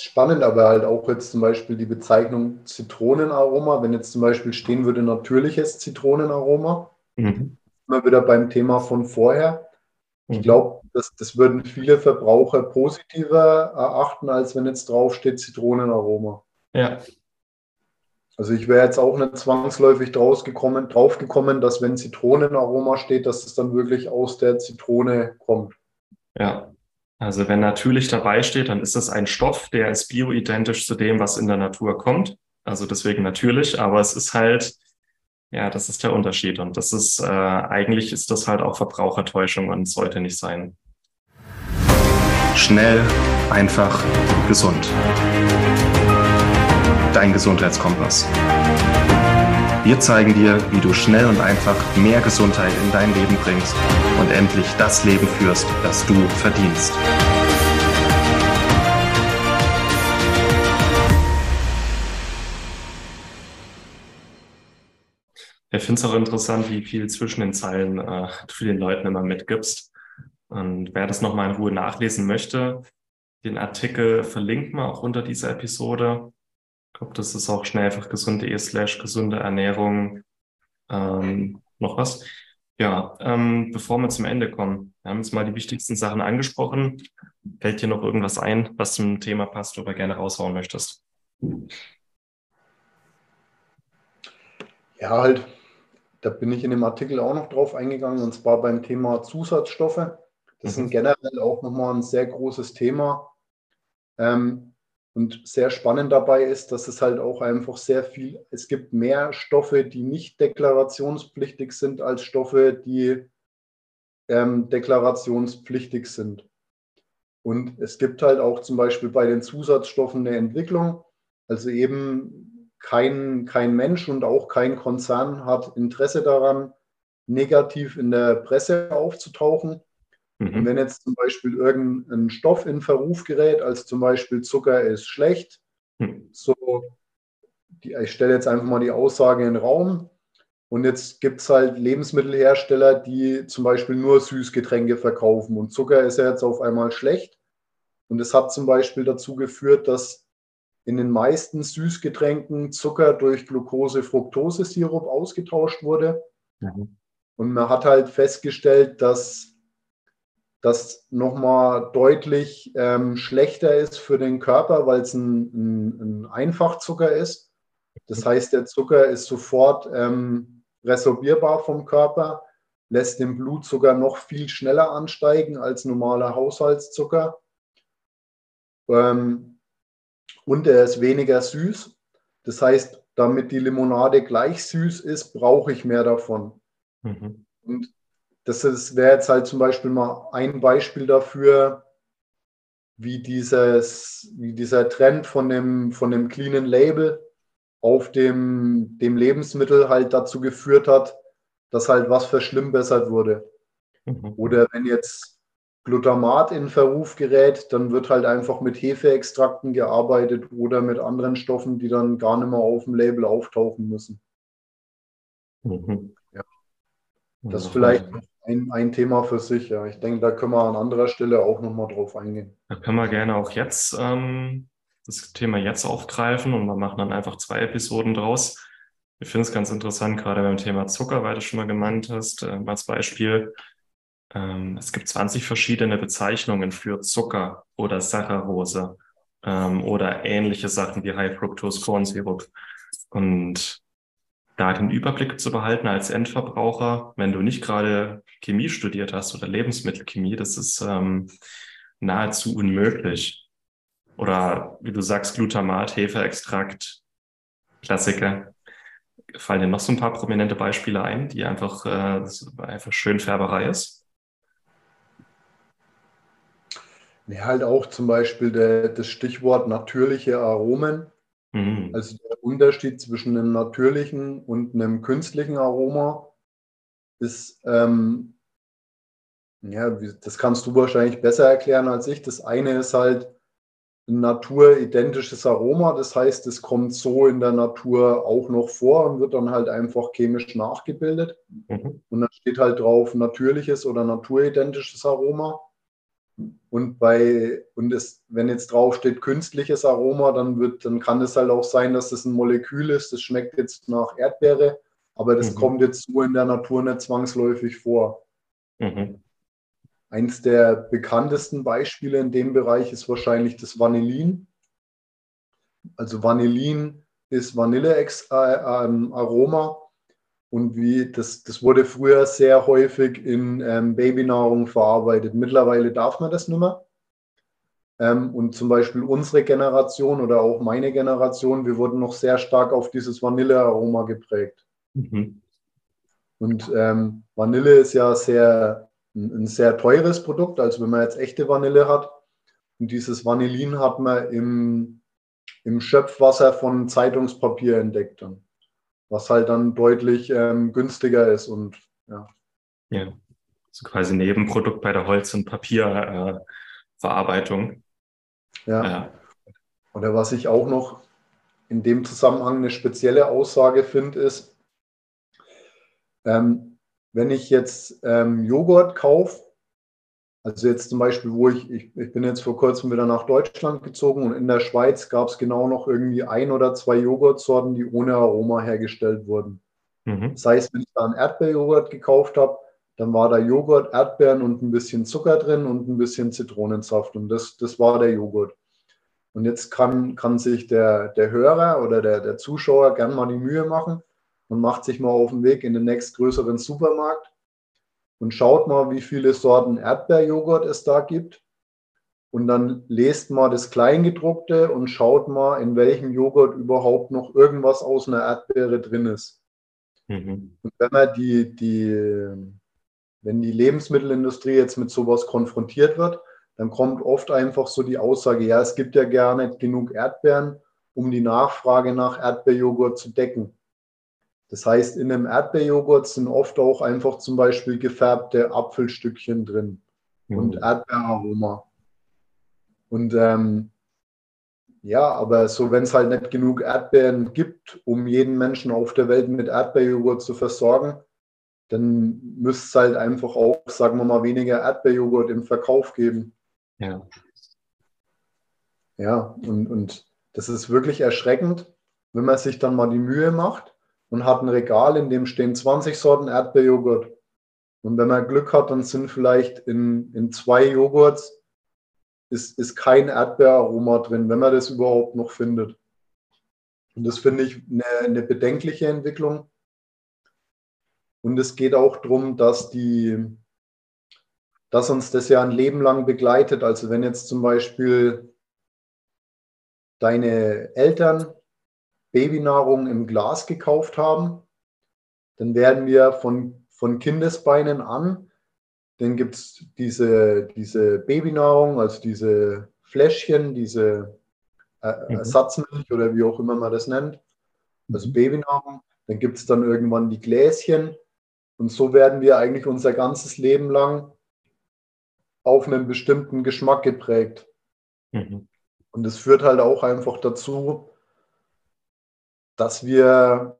spannend, aber halt auch jetzt zum Beispiel die Bezeichnung Zitronenaroma, wenn jetzt zum Beispiel stehen würde natürliches Zitronenaroma, mhm. immer wieder beim Thema von vorher. Ich mhm. glaube, das, das würden viele Verbraucher positiver erachten, als wenn jetzt draufsteht Zitronenaroma. Ja. Also ich wäre jetzt auch nicht zwangsläufig draus gekommen, drauf gekommen, dass wenn Zitronenaroma steht, dass es dann wirklich aus der Zitrone kommt. Ja, also wenn natürlich dabei steht, dann ist das ein Stoff, der ist bioidentisch zu dem, was in der Natur kommt. Also deswegen natürlich, aber es ist halt, ja, das ist der Unterschied. Und das ist, äh, eigentlich ist das halt auch Verbrauchertäuschung und sollte nicht sein. Schnell, einfach, gesund. Dein Gesundheitskompass. Wir zeigen dir, wie du schnell und einfach mehr Gesundheit in dein Leben bringst und endlich das Leben führst, das du verdienst. Ich finde es auch interessant, wie viel zwischen den Zeilen äh, du den Leuten immer mitgibst. Und wer das nochmal in Ruhe nachlesen möchte, den Artikel verlinken wir auch unter dieser Episode. Ich glaube, das ist auch schnell einfach gesunde.de slash gesunde Ernährung. Ähm, noch was? Ja, ähm, bevor wir zum Ende kommen, wir haben jetzt mal die wichtigsten Sachen angesprochen. Fällt dir noch irgendwas ein, was zum Thema passt oder gerne raushauen möchtest? Ja, halt, da bin ich in dem Artikel auch noch drauf eingegangen, und zwar beim Thema Zusatzstoffe. Das mhm. ist generell auch nochmal ein sehr großes Thema. Ähm, und sehr spannend dabei ist, dass es halt auch einfach sehr viel, es gibt mehr Stoffe, die nicht deklarationspflichtig sind, als Stoffe, die ähm, deklarationspflichtig sind. Und es gibt halt auch zum Beispiel bei den Zusatzstoffen eine Entwicklung. Also eben kein, kein Mensch und auch kein Konzern hat Interesse daran, negativ in der Presse aufzutauchen. Mhm. Und wenn jetzt zum Beispiel irgendein Stoff in Verruf gerät, als zum Beispiel Zucker ist schlecht, mhm. so, die, ich stelle jetzt einfach mal die Aussage in den Raum. Und jetzt gibt es halt Lebensmittelhersteller, die zum Beispiel nur Süßgetränke verkaufen. Und Zucker ist ja jetzt auf einmal schlecht. Und es hat zum Beispiel dazu geführt, dass in den meisten Süßgetränken Zucker durch Glucose-Fructose-Sirup ausgetauscht wurde. Mhm. Und man hat halt festgestellt, dass das nochmal deutlich ähm, schlechter ist für den Körper, weil es ein, ein, ein, Einfachzucker ist. Das heißt, der Zucker ist sofort ähm, resorbierbar vom Körper, lässt den Blutzucker noch viel schneller ansteigen als normaler Haushaltszucker. Ähm, und er ist weniger süß. Das heißt, damit die Limonade gleich süß ist, brauche ich mehr davon. Mhm. Und das wäre jetzt halt zum Beispiel mal ein Beispiel dafür, wie, dieses, wie dieser Trend von dem, von dem cleanen Label auf dem, dem Lebensmittel halt dazu geführt hat, dass halt was verschlimmbessert wurde. Mhm. Oder wenn jetzt Glutamat in Verruf gerät, dann wird halt einfach mit Hefeextrakten gearbeitet oder mit anderen Stoffen, die dann gar nicht mehr auf dem Label auftauchen müssen. Mhm. Das ist vielleicht ein, ein Thema für sich. Ja. Ich denke, da können wir an anderer Stelle auch nochmal drauf eingehen. Da können wir gerne auch jetzt ähm, das Thema jetzt aufgreifen und wir machen dann einfach zwei Episoden draus. Ich finde es ganz interessant, gerade beim Thema Zucker, weil du schon mal gemeint hast, äh, als Beispiel. Ähm, es gibt 20 verschiedene Bezeichnungen für Zucker oder Saccharose ähm, oder ähnliche Sachen wie High Fructose Corn Syrup. Und da den Überblick zu behalten als Endverbraucher, wenn du nicht gerade Chemie studiert hast oder Lebensmittelchemie, das ist ähm, nahezu unmöglich. Oder wie du sagst, Glutamat, Hefeextrakt, Klassiker. Fallen dir noch so ein paar prominente Beispiele ein, die einfach, äh, einfach schön Färberei ist? Ja, halt auch zum Beispiel der, das Stichwort natürliche Aromen. Mhm. Also der Unterschied zwischen einem natürlichen und einem künstlichen Aroma ist, ähm, ja, das kannst du wahrscheinlich besser erklären als ich. Das eine ist halt ein naturidentisches Aroma, das heißt, es kommt so in der Natur auch noch vor und wird dann halt einfach chemisch nachgebildet. Mhm. Und dann steht halt drauf natürliches oder naturidentisches Aroma. Und bei, und es, wenn jetzt drauf steht künstliches Aroma, dann wird, dann kann es halt auch sein, dass das ein Molekül ist. Das schmeckt jetzt nach Erdbeere, aber das mhm. kommt jetzt so in der Natur nicht zwangsläufig vor. Mhm. Eins der bekanntesten Beispiele in dem Bereich ist wahrscheinlich das Vanillin. Also Vanillin ist Vanillearoma äh, und wie das, das wurde früher sehr häufig in ähm, Babynahrung verarbeitet. Mittlerweile darf man das nicht mehr. Ähm, und zum Beispiel unsere Generation oder auch meine Generation, wir wurden noch sehr stark auf dieses Vanillearoma geprägt. Mhm. Und ähm, Vanille ist ja sehr, ein, ein sehr teures Produkt, also wenn man jetzt echte Vanille hat. Und dieses Vanillin hat man im, im Schöpfwasser von Zeitungspapier entdeckt. Dann was halt dann deutlich ähm, günstiger ist und ja. Ja, so quasi Nebenprodukt bei der Holz- und Papierverarbeitung. Äh, ja. ja. Oder was ich auch noch in dem Zusammenhang eine spezielle Aussage finde, ist, ähm, wenn ich jetzt ähm, Joghurt kaufe, also jetzt zum Beispiel, wo ich, ich, ich bin jetzt vor kurzem wieder nach Deutschland gezogen und in der Schweiz gab es genau noch irgendwie ein oder zwei Joghurtsorten, die ohne Aroma hergestellt wurden. Mhm. Das heißt, wenn ich da einen Erdbeerjoghurt gekauft habe, dann war da Joghurt, Erdbeeren und ein bisschen Zucker drin und ein bisschen Zitronensaft. Und das, das war der Joghurt. Und jetzt kann, kann sich der, der Hörer oder der, der Zuschauer gern mal die Mühe machen und macht sich mal auf den Weg in den nächstgrößeren Supermarkt und schaut mal, wie viele Sorten Erdbeerjoghurt es da gibt. Und dann lest mal das Kleingedruckte und schaut mal, in welchem Joghurt überhaupt noch irgendwas aus einer Erdbeere drin ist. Mhm. Und wenn man die, die, wenn die Lebensmittelindustrie jetzt mit sowas konfrontiert wird, dann kommt oft einfach so die Aussage, ja, es gibt ja gar nicht genug Erdbeeren, um die Nachfrage nach Erdbeerjoghurt zu decken. Das heißt, in einem Erdbeerjoghurt sind oft auch einfach zum Beispiel gefärbte Apfelstückchen drin mhm. und Erdbeeraroma. Und ähm, ja, aber so, wenn es halt nicht genug Erdbeeren gibt, um jeden Menschen auf der Welt mit Erdbeerjoghurt zu versorgen, dann müsste es halt einfach auch, sagen wir mal, weniger Erdbeerjoghurt im Verkauf geben. Ja. Ja, und, und das ist wirklich erschreckend, wenn man sich dann mal die Mühe macht und hat ein Regal, in dem stehen 20 Sorten Erdbeerjoghurt. Und wenn man Glück hat, dann sind vielleicht in, in zwei Joghurts ist, ist kein Erdbeeraroma drin, wenn man das überhaupt noch findet. Und das finde ich eine, eine bedenkliche Entwicklung. Und es geht auch darum, dass die, dass uns das ja ein Leben lang begleitet. Also wenn jetzt zum Beispiel deine Eltern Babynahrung im Glas gekauft haben, dann werden wir von, von Kindesbeinen an, dann gibt es diese, diese Babynahrung, also diese Fläschchen, diese äh, mhm. Ersatzmilch oder wie auch immer man das nennt, also mhm. Babynahrung. Dann gibt es dann irgendwann die Gläschen und so werden wir eigentlich unser ganzes Leben lang auf einen bestimmten Geschmack geprägt. Mhm. Und das führt halt auch einfach dazu, dass wir,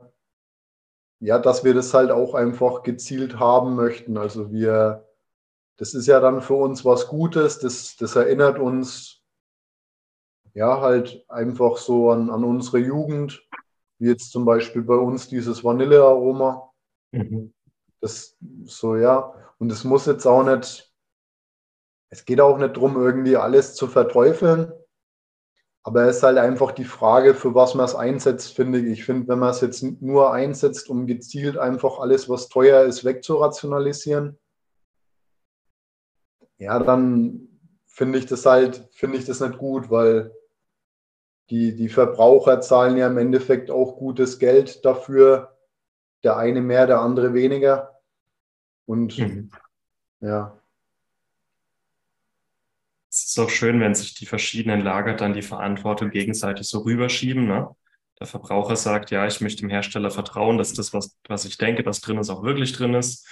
ja, dass wir das halt auch einfach gezielt haben möchten. Also wir, das ist ja dann für uns was Gutes, das, das erinnert uns ja halt einfach so an, an unsere Jugend, wie jetzt zum Beispiel bei uns dieses Vanillearoma. Mhm. Das so, ja. Und es muss jetzt auch nicht, es geht auch nicht darum, irgendwie alles zu verteufeln, aber es ist halt einfach die Frage, für was man es einsetzt, finde ich. Ich finde, wenn man es jetzt nur einsetzt, um gezielt einfach alles, was teuer ist, wegzurationalisieren, ja, dann finde ich das halt, finde ich das nicht gut, weil die, die Verbraucher zahlen ja im Endeffekt auch gutes Geld dafür. Der eine mehr, der andere weniger. Und mhm. ja, es ist auch schön, wenn sich die verschiedenen Lager dann die Verantwortung gegenseitig so rüberschieben. Ne? Der Verbraucher sagt, ja, ich möchte dem Hersteller vertrauen, dass das, was, was ich denke, was drin ist, auch wirklich drin ist.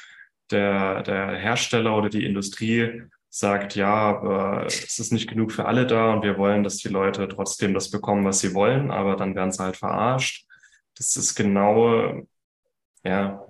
Der, der Hersteller oder die Industrie sagt, ja, aber es ist nicht genug für alle da und wir wollen, dass die Leute trotzdem das bekommen, was sie wollen, aber dann werden sie halt verarscht. Das ist genau, ja,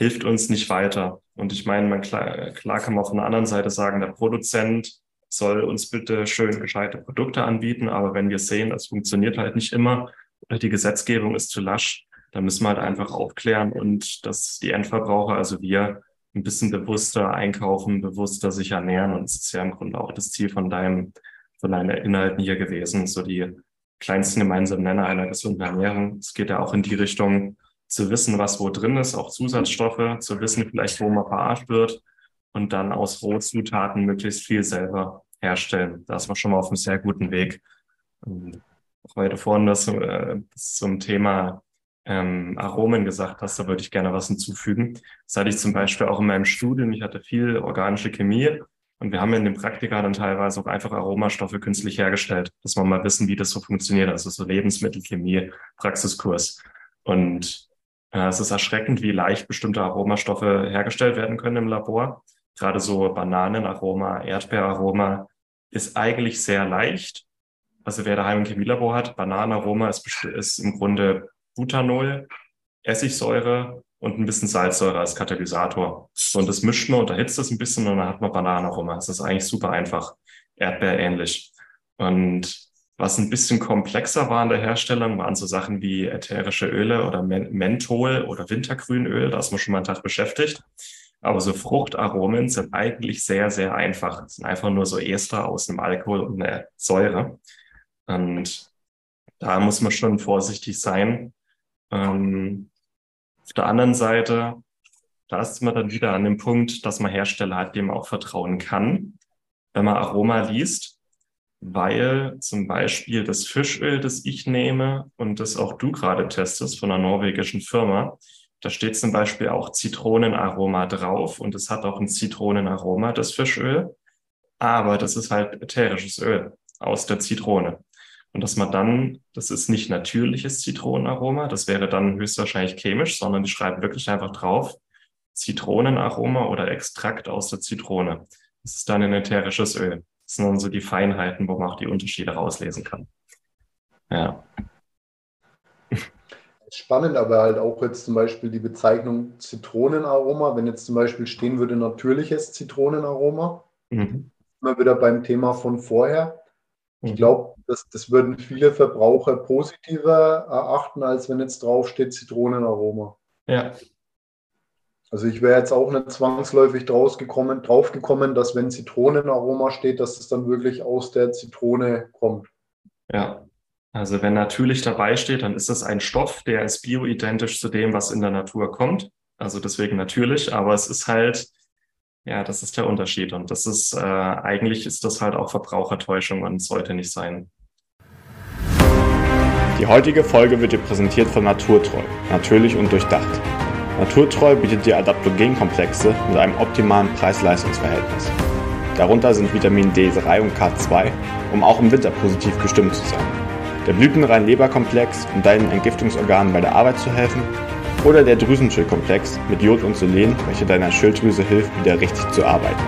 hilft uns nicht weiter. Und ich meine, man klar, klar kann man von der anderen Seite sagen, der Produzent soll uns bitte schön gescheite Produkte anbieten, aber wenn wir sehen, das funktioniert halt nicht immer oder die Gesetzgebung ist zu lasch, dann müssen wir halt einfach aufklären und dass die Endverbraucher, also wir, ein bisschen bewusster einkaufen, bewusster sich ernähren. Und es ist ja im Grunde auch das Ziel von deinem, von deinen Inhalten hier gewesen, so die kleinsten gemeinsamen Nenner einer gesunden Ernährung. Es geht ja auch in die Richtung, zu wissen, was wo drin ist, auch Zusatzstoffe, zu wissen vielleicht, wo man verarscht wird und dann aus Rohzutaten möglichst viel selber herstellen. Da ist man schon mal auf einem sehr guten Weg. Weil du vorhin das, äh, zum Thema ähm, Aromen gesagt hast, da würde ich gerne was hinzufügen. Das hatte ich zum Beispiel auch in meinem Studium. Ich hatte viel organische Chemie und wir haben in dem Praktika dann teilweise auch einfach Aromastoffe künstlich hergestellt, dass wir mal wissen, wie das so funktioniert. Also so Lebensmittelchemie, Praxiskurs. Und es ist erschreckend, wie leicht bestimmte Aromastoffe hergestellt werden können im Labor. Gerade so Bananenaroma, Erdbeeraroma ist eigentlich sehr leicht. Also wer daheim ein Chemielabor hat, Bananenaroma ist, ist im Grunde Butanol, Essigsäure und ein bisschen Salzsäure als Katalysator. Und das mischt man und erhitzt es ein bisschen und dann hat man Bananenaroma. Das ist eigentlich super einfach, Erdbeerähnlich. Und was ein bisschen komplexer war in der Herstellung, waren so Sachen wie ätherische Öle oder Menthol oder Wintergrünöl. Da ist man schon mal einen Tag beschäftigt. Aber so Fruchtaromen sind eigentlich sehr, sehr einfach. Das sind einfach nur so Ester aus einem Alkohol und einer Säure. Und da muss man schon vorsichtig sein. Ähm, auf der anderen Seite, da ist man dann wieder an dem Punkt, dass man Hersteller hat, dem man auch vertrauen kann. Wenn man Aroma liest, weil zum Beispiel das Fischöl, das ich nehme und das auch du gerade testest von einer norwegischen Firma, da steht zum Beispiel auch Zitronenaroma drauf und es hat auch ein Zitronenaroma, das Fischöl, aber das ist halt ätherisches Öl aus der Zitrone. Und dass man dann, das ist nicht natürliches Zitronenaroma, das wäre dann höchstwahrscheinlich chemisch, sondern die schreiben wirklich einfach drauf, Zitronenaroma oder Extrakt aus der Zitrone. Das ist dann ein ätherisches Öl. Das sind dann so die Feinheiten, wo man auch die Unterschiede rauslesen kann. Ja. Spannend, aber halt auch jetzt zum Beispiel die Bezeichnung Zitronenaroma, wenn jetzt zum Beispiel stehen würde natürliches Zitronenaroma, mhm. immer wieder beim Thema von vorher. Ich mhm. glaube, das, das würden viele Verbraucher positiver erachten, als wenn jetzt draufsteht Zitronenaroma. Ja, also ich wäre jetzt auch nicht zwangsläufig draus gekommen, drauf gekommen, dass wenn Zitronenaroma steht, dass es dann wirklich aus der Zitrone kommt. Ja, also wenn natürlich dabei steht, dann ist es ein Stoff, der ist bioidentisch zu dem, was in der Natur kommt. Also deswegen natürlich, aber es ist halt, ja, das ist der Unterschied. Und das ist, äh, eigentlich ist das halt auch Verbrauchertäuschung und sollte nicht sein. Die heutige Folge wird dir präsentiert von Naturtreu, natürlich und durchdacht. Naturtreu bietet dir Adaptogenkomplexe mit einem optimalen Preis-Leistungs-Verhältnis. Darunter sind Vitamin D3 und K2, um auch im Winter positiv gestimmt zu sein. Der blütenrein Leberkomplex, um deinen Entgiftungsorganen bei der Arbeit zu helfen. Oder der Drüsenschildkomplex mit Jod und Selen, welcher deiner Schilddrüse hilft, wieder richtig zu arbeiten.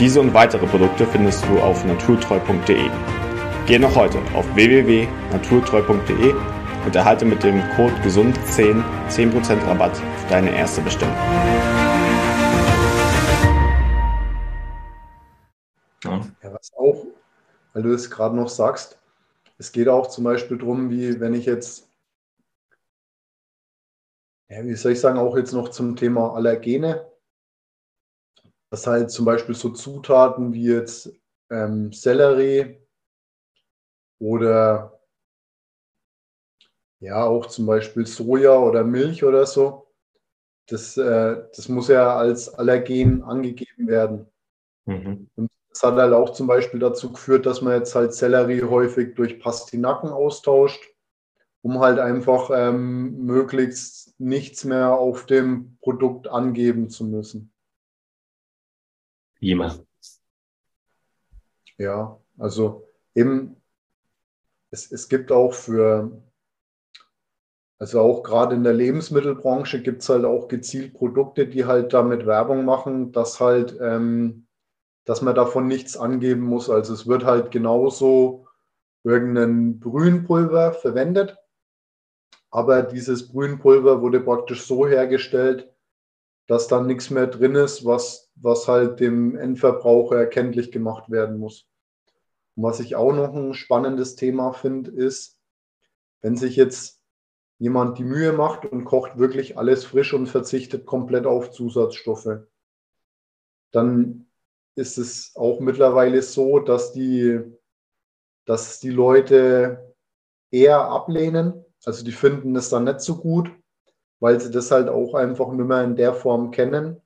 Diese und weitere Produkte findest du auf naturtreu.de. Geh noch heute auf www.naturtreu.de und erhalte mit dem Code GESUND10 10% Rabatt auf deine erste Bestellung. Ja, was auch, weil du es gerade noch sagst, es geht auch zum Beispiel darum, wie wenn ich jetzt, ja, wie soll ich sagen, auch jetzt noch zum Thema Allergene, dass halt zum Beispiel so Zutaten wie jetzt ähm, Sellerie oder ja, auch zum Beispiel Soja oder Milch oder so. Das, äh, das muss ja als Allergen angegeben werden. Mhm. Und das hat halt auch zum Beispiel dazu geführt, dass man jetzt halt Sellerie häufig durch Pastinaken austauscht, um halt einfach ähm, möglichst nichts mehr auf dem Produkt angeben zu müssen. Wie immer. Ja, also eben, es, es gibt auch für also auch gerade in der Lebensmittelbranche gibt es halt auch gezielt Produkte, die halt damit Werbung machen, dass halt, ähm, dass man davon nichts angeben muss. Also es wird halt genauso irgendein Brühenpulver verwendet, aber dieses Brühenpulver wurde praktisch so hergestellt, dass dann nichts mehr drin ist, was, was halt dem Endverbraucher erkenntlich gemacht werden muss. Und was ich auch noch ein spannendes Thema finde, ist, wenn sich jetzt jemand die Mühe macht und kocht wirklich alles frisch und verzichtet komplett auf Zusatzstoffe, dann ist es auch mittlerweile so, dass die, dass die Leute eher ablehnen. Also die finden es dann nicht so gut, weil sie das halt auch einfach nicht mehr in der Form kennen,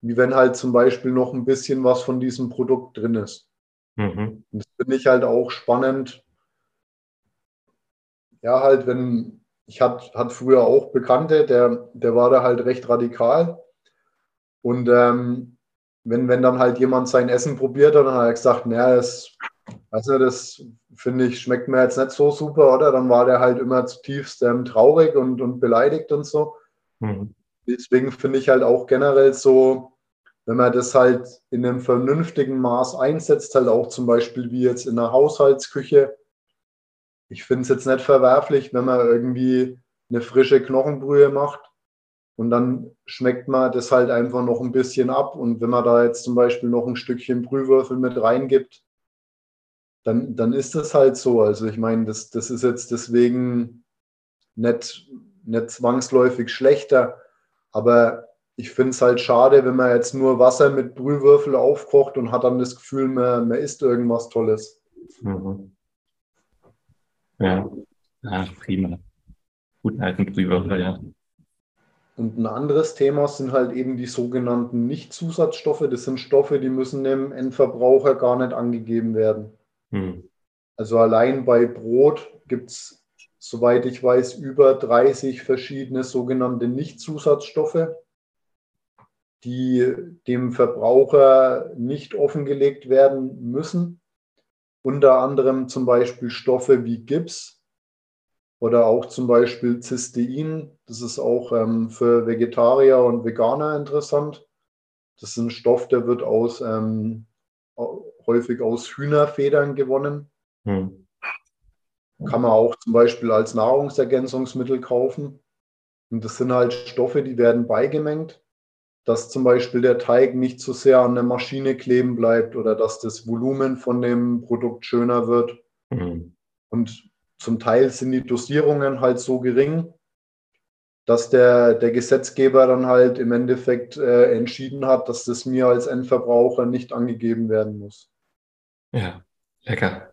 wie wenn halt zum Beispiel noch ein bisschen was von diesem Produkt drin ist. Mhm. Und das finde ich halt auch spannend. Ja, halt, wenn, ich hatte hat früher auch Bekannte, der, der war da halt recht radikal. Und ähm, wenn, wenn dann halt jemand sein Essen probiert hat, dann hat er gesagt, naja, das, nicht, das finde ich, schmeckt mir jetzt nicht so super, oder? Dann war der halt immer zutiefst ähm, traurig und, und beleidigt und so. Mhm. Deswegen finde ich halt auch generell so, wenn man das halt in einem vernünftigen Maß einsetzt, halt auch zum Beispiel wie jetzt in der Haushaltsküche. Ich finde es jetzt nicht verwerflich, wenn man irgendwie eine frische Knochenbrühe macht und dann schmeckt man das halt einfach noch ein bisschen ab. Und wenn man da jetzt zum Beispiel noch ein Stückchen Brühwürfel mit reingibt, dann, dann ist das halt so. Also ich meine, das, das ist jetzt deswegen nicht, nicht zwangsläufig schlechter. Aber ich finde es halt schade, wenn man jetzt nur Wasser mit Brühwürfel aufkocht und hat dann das Gefühl, man, man isst irgendwas Tolles. Mhm. Ja. ja, prima. Guten alten Brühwürfel, ja. Und ein anderes Thema sind halt eben die sogenannten Nicht-Zusatzstoffe. Das sind Stoffe, die müssen dem Endverbraucher gar nicht angegeben werden. Hm. Also allein bei Brot gibt es, soweit ich weiß, über 30 verschiedene sogenannte Nicht-Zusatzstoffe, die dem Verbraucher nicht offengelegt werden müssen. Unter anderem zum Beispiel Stoffe wie Gips, oder auch zum Beispiel Cystein, das ist auch ähm, für Vegetarier und Veganer interessant. Das ist ein Stoff, der wird aus, ähm, häufig aus Hühnerfedern gewonnen. Hm. Kann man auch zum Beispiel als Nahrungsergänzungsmittel kaufen. Und das sind halt Stoffe, die werden beigemengt, dass zum Beispiel der Teig nicht zu sehr an der Maschine kleben bleibt oder dass das Volumen von dem Produkt schöner wird. Mhm. Und zum Teil sind die Dosierungen halt so gering, dass der, der Gesetzgeber dann halt im Endeffekt äh, entschieden hat, dass das mir als Endverbraucher nicht angegeben werden muss. Ja, lecker.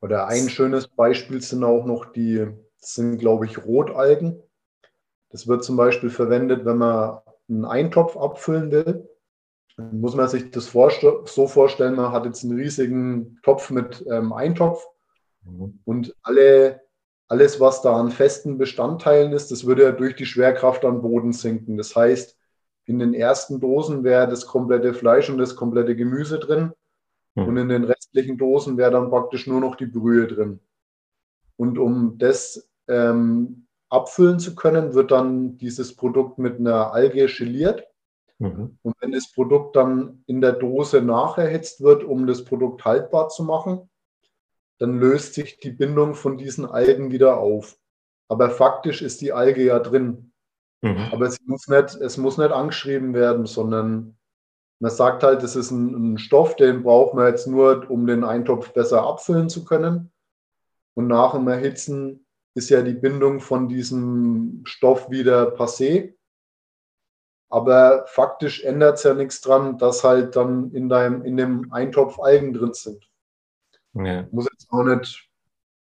Oder ein schönes Beispiel sind auch noch die, sind glaube ich Rotalgen. Das wird zum Beispiel verwendet, wenn man einen Eintopf abfüllen will. Dann muss man sich das so vorstellen, man hat jetzt einen riesigen Topf mit ähm, Eintopf Mhm. Und alle, alles, was da an festen Bestandteilen ist, das würde ja durch die Schwerkraft an Boden sinken. Das heißt, in den ersten Dosen wäre das komplette Fleisch und das komplette Gemüse drin. Mhm. Und in den restlichen Dosen wäre dann praktisch nur noch die Brühe drin. Und um das ähm, abfüllen zu können, wird dann dieses Produkt mit einer Alge geliert. Mhm. Und wenn das Produkt dann in der Dose nacherhitzt wird, um das Produkt haltbar zu machen, dann löst sich die Bindung von diesen Algen wieder auf. Aber faktisch ist die Alge ja drin. Mhm. Aber es muss, nicht, es muss nicht angeschrieben werden, sondern man sagt halt, das ist ein, ein, Stoff, den braucht man jetzt nur, um den Eintopf besser abfüllen zu können. Und nach dem Erhitzen ist ja die Bindung von diesem Stoff wieder passé. Aber faktisch ändert es ja nichts dran, dass halt dann in, deinem, in dem Eintopf Algen drin sind. Ja. Muss jetzt auch nicht,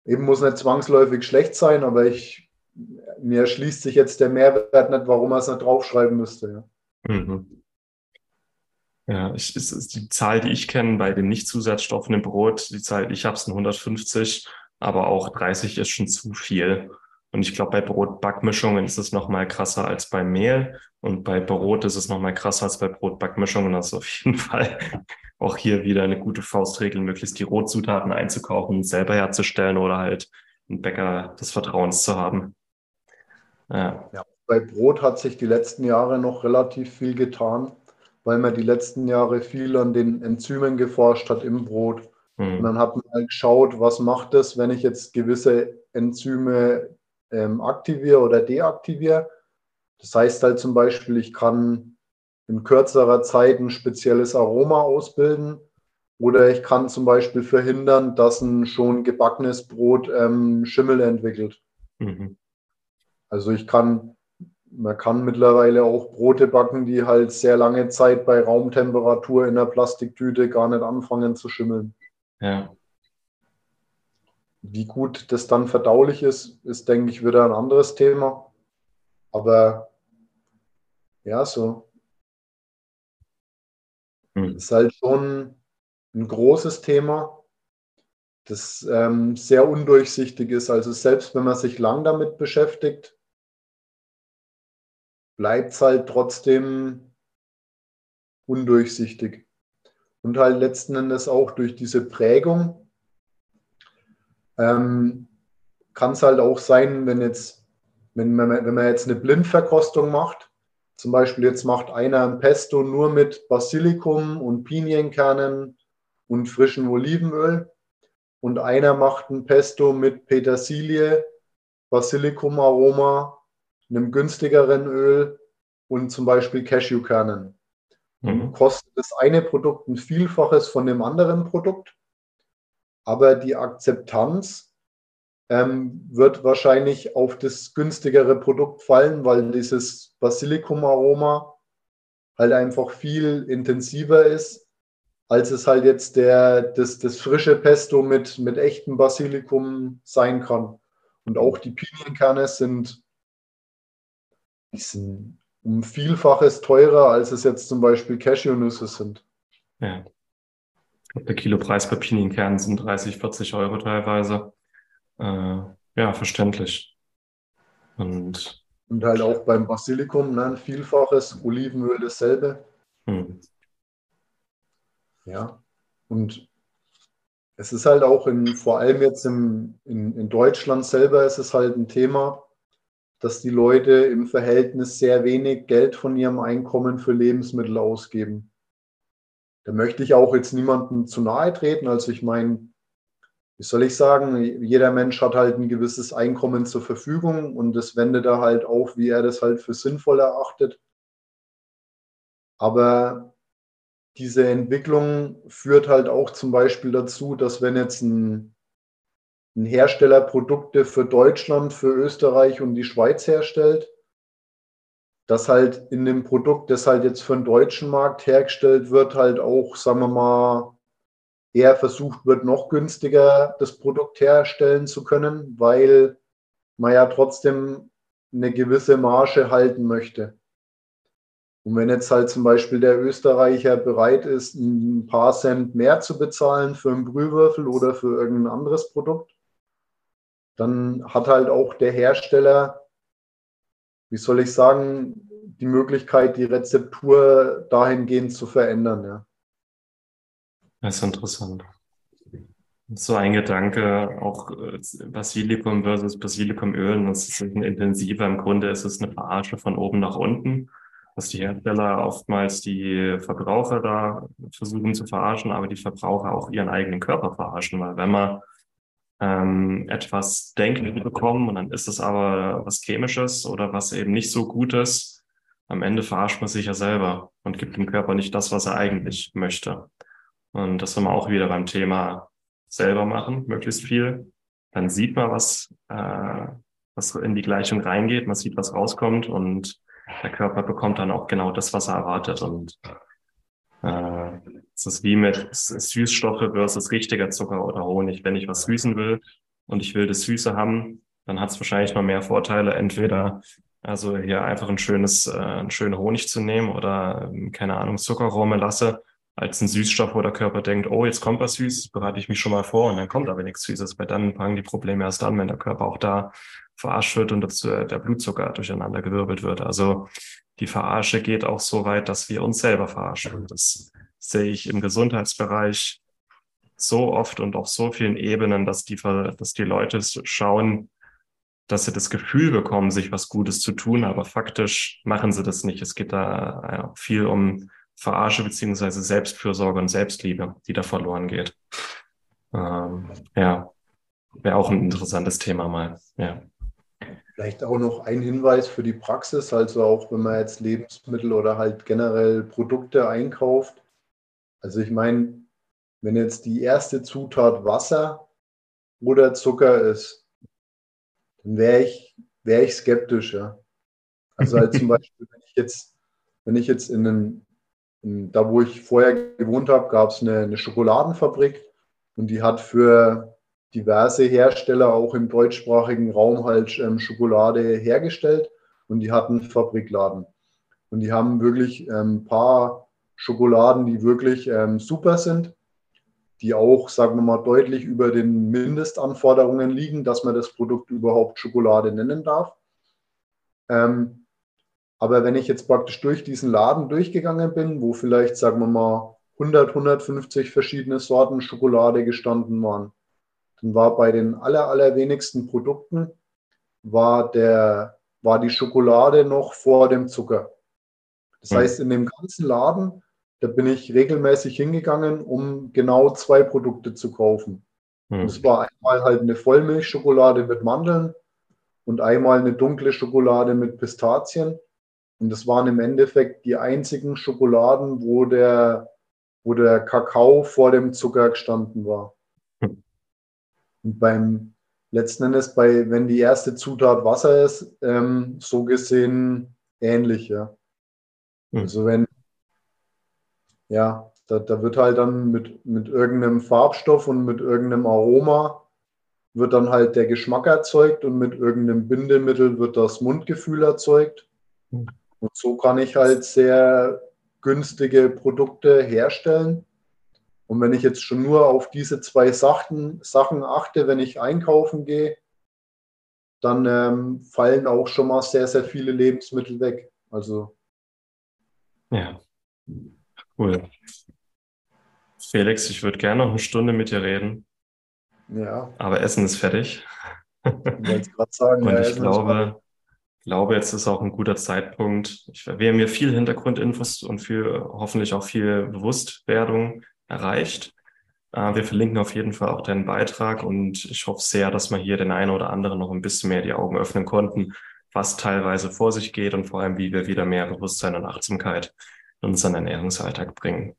eben muss nicht zwangsläufig schlecht sein, aber ich, mir schließt sich jetzt der Mehrwert nicht, warum man es nicht draufschreiben müsste. Ja, mhm. ja ich, ist, ist die Zahl, die ich kenne bei den Nicht-Zusatzstoffen im Brot, die Zahl, ich habe es 150, aber auch 30 ist schon zu viel. Und ich glaube, bei Brotbackmischungen ist es noch mal krasser als bei Mehl. Und bei Brot ist es noch mal krasser als bei Brotbackmischungen. Das ist auf jeden Fall auch hier wieder eine gute Faustregel, möglichst die Rotzutaten einzukaufen selber herzustellen oder halt einen Bäcker des Vertrauens zu haben. Ja. ja. bei Brot hat sich die letzten Jahre noch relativ viel getan, weil man die letzten Jahre viel an den Enzymen geforscht hat im Brot. Mhm. Und dann hat man halt geschaut, was macht es, wenn ich jetzt gewisse Enzyme ähm, aktiviere oder deaktiviere. Das heißt halt zum Beispiel, ich kann in kürzerer Zeit ein spezielles Aroma ausbilden oder ich kann zum Beispiel verhindern, dass ein schon gebackenes Brot ähm, Schimmel entwickelt. Mhm. Also ich kann, man kann mittlerweile auch Brote backen, die halt sehr lange Zeit bei Raumtemperatur in der Plastiktüte gar nicht anfangen zu schimmeln. Ja. Wie gut das dann verdaulich ist, ist, denke ich, wieder ein anderes Thema. Aber ja, so. Hm. Ist halt schon ein großes Thema, das ähm, sehr undurchsichtig ist. Also selbst wenn man sich lang damit beschäftigt, bleibt es halt trotzdem undurchsichtig. Und halt letzten Endes auch durch diese Prägung ähm, kann es halt auch sein, wenn jetzt, wenn man, wenn man jetzt eine Blindverkostung macht, zum Beispiel jetzt macht einer ein Pesto nur mit Basilikum und Pinienkernen und frischem Olivenöl und einer macht ein Pesto mit Petersilie, Basilikum-Aroma, einem günstigeren Öl und zum Beispiel Cashewkernen. Mhm. Kostet das eine Produkt ein Vielfaches von dem anderen Produkt, aber die Akzeptanz ähm, wird wahrscheinlich auf das günstigere Produkt fallen, weil dieses Basilikum-Aroma halt einfach viel intensiver ist, als es halt jetzt der, das, das frische Pesto mit, mit echtem Basilikum sein kann. Und auch die Pinienkerne sind, die sind um Vielfaches teurer, als es jetzt zum Beispiel Cashewnüsse sind. Ja. Ich glaube, der Kilopreis bei Pinienkernen sind 30, 40 Euro teilweise. Äh, ja, verständlich. Und, und halt auch beim Basilikum ne, ein Vielfaches, Olivenöl dasselbe. Hm. Ja, und es ist halt auch in, vor allem jetzt im, in, in Deutschland selber ist es halt ein Thema, dass die Leute im Verhältnis sehr wenig Geld von ihrem Einkommen für Lebensmittel ausgeben. Da möchte ich auch jetzt niemandem zu nahe treten. Also ich meine, wie soll ich sagen, jeder Mensch hat halt ein gewisses Einkommen zur Verfügung und das wendet er halt auf, wie er das halt für sinnvoll erachtet. Aber diese Entwicklung führt halt auch zum Beispiel dazu, dass wenn jetzt ein, Hersteller Produkte für Deutschland, für Österreich und die Schweiz herstellt, dass halt in dem Produkt, das halt jetzt für den deutschen Markt hergestellt wird, halt auch, sagen wir mal, eher versucht wird, noch günstiger das Produkt herstellen zu können, weil man ja trotzdem eine gewisse Marge halten möchte. Und wenn jetzt halt zum Beispiel der Österreicher bereit ist, ein paar Cent mehr zu bezahlen für einen Brühwürfel oder für irgendein anderes Produkt, dann hat halt auch der Hersteller, wie soll ich sagen, die Möglichkeit, die Rezeptur dahingehend zu verändern. Ja. Das ist interessant. So ein Gedanke, auch äh, Basilikum versus Basilikumöl, das ist ein intensiver. Im Grunde ist es eine Verarsche von oben nach unten, dass die Hersteller oftmals die Verbraucher da versuchen zu verarschen, aber die Verbraucher auch ihren eigenen Körper verarschen, weil wenn man ähm, etwas denken bekommen und dann ist es aber was Chemisches oder was eben nicht so gut ist, am Ende verarscht man sich ja selber und gibt dem Körper nicht das, was er eigentlich möchte. Und das sind wir auch wieder beim Thema selber machen, möglichst viel. Dann sieht man, was, äh, was in die Gleichung reingeht, man sieht, was rauskommt und der Körper bekommt dann auch genau das, was er erwartet. Und äh, es ist wie mit Süßstoffe versus richtiger Zucker oder Honig. Wenn ich was süßen will und ich will das Süße haben, dann hat es wahrscheinlich noch mehr Vorteile. Entweder also hier einfach ein schönes, äh, einen schönen Honig zu nehmen oder keine Ahnung, Zuckerrohme lasse als ein Süßstoff, wo der Körper denkt, oh, jetzt kommt was Süßes, bereite ich mich schon mal vor und dann kommt aber nichts Süßes, weil dann fangen die Probleme erst an, wenn der Körper auch da verarscht wird und dazu der Blutzucker durcheinander gewirbelt wird. Also die Verarsche geht auch so weit, dass wir uns selber verarschen. Das sehe ich im Gesundheitsbereich so oft und auf so vielen Ebenen, dass die, dass die Leute schauen, dass sie das Gefühl bekommen, sich was Gutes zu tun, aber faktisch machen sie das nicht. Es geht da viel um Verarsche beziehungsweise Selbstfürsorge und Selbstliebe, die da verloren geht. Ähm, ja, wäre auch ein interessantes Thema mal. Ja. Vielleicht auch noch ein Hinweis für die Praxis, also auch wenn man jetzt Lebensmittel oder halt generell Produkte einkauft. Also ich meine, wenn jetzt die erste Zutat Wasser oder Zucker ist, dann wäre ich, wär ich skeptisch, ja. Also halt zum Beispiel, wenn ich jetzt, wenn ich jetzt in einen, in, da wo ich vorher gewohnt habe, gab es eine, eine Schokoladenfabrik und die hat für diverse Hersteller auch im deutschsprachigen Raum halt ähm, Schokolade hergestellt und die hatten Fabrikladen. Und die haben wirklich ein ähm, paar Schokoladen, die wirklich ähm, super sind, die auch, sagen wir mal, deutlich über den Mindestanforderungen liegen, dass man das Produkt überhaupt Schokolade nennen darf. Ähm, aber wenn ich jetzt praktisch durch diesen Laden durchgegangen bin, wo vielleicht, sagen wir mal, 100, 150 verschiedene Sorten Schokolade gestanden waren, dann war bei den aller, allerwenigsten Produkten war, der, war die Schokolade noch vor dem Zucker. Das mhm. heißt, in dem ganzen Laden, da bin ich regelmäßig hingegangen, um genau zwei Produkte zu kaufen. Mhm. Das war einmal halt eine Vollmilchschokolade mit Mandeln und einmal eine dunkle Schokolade mit Pistazien. Und das waren im Endeffekt die einzigen Schokoladen, wo der, wo der Kakao vor dem Zucker gestanden war. Und beim letzten Endes, bei, wenn die erste Zutat Wasser ist, ähm, so gesehen ähnlich, ja. Mhm. Also wenn, ja, da, da wird halt dann mit, mit irgendeinem Farbstoff und mit irgendeinem Aroma wird dann halt der Geschmack erzeugt und mit irgendeinem Bindemittel wird das Mundgefühl erzeugt. Mhm. Und so kann ich halt sehr günstige Produkte herstellen und wenn ich jetzt schon nur auf diese zwei Sachen, Sachen achte, wenn ich einkaufen gehe, dann ähm, fallen auch schon mal sehr, sehr viele Lebensmittel weg. Also. Ja, cool. Felix, ich würde gerne noch eine Stunde mit dir reden. Ja. Aber Essen ist fertig. Ich sagen, Und ja, ich glaube, glaube, jetzt ist auch ein guter Zeitpunkt. Ich, wir haben hier viel Hintergrundinfos und viel, hoffentlich auch viel Bewusstwerdung erreicht. Äh, wir verlinken auf jeden Fall auch deinen Beitrag und ich hoffe sehr, dass wir hier den einen oder anderen noch ein bisschen mehr die Augen öffnen konnten, was teilweise vor sich geht und vor allem, wie wir wieder mehr Bewusstsein und Achtsamkeit unseren Ernährungsalltag bringen.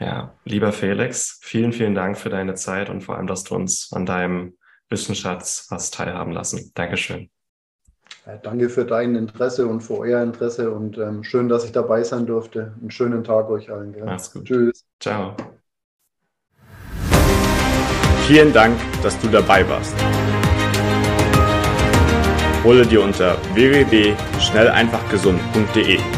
Ja, lieber Felix, vielen, vielen Dank für deine Zeit und vor allem, dass du uns an deinem Wissensschatz hast teilhaben lassen. Dankeschön. Ja, danke für dein Interesse und für euer Interesse und ähm, schön, dass ich dabei sein durfte. Einen schönen Tag euch allen. Gell? Mach's gut. Tschüss. Ciao. Vielen Dank, dass du dabei warst. Hole dir unter www.schnelleinfachgesund.de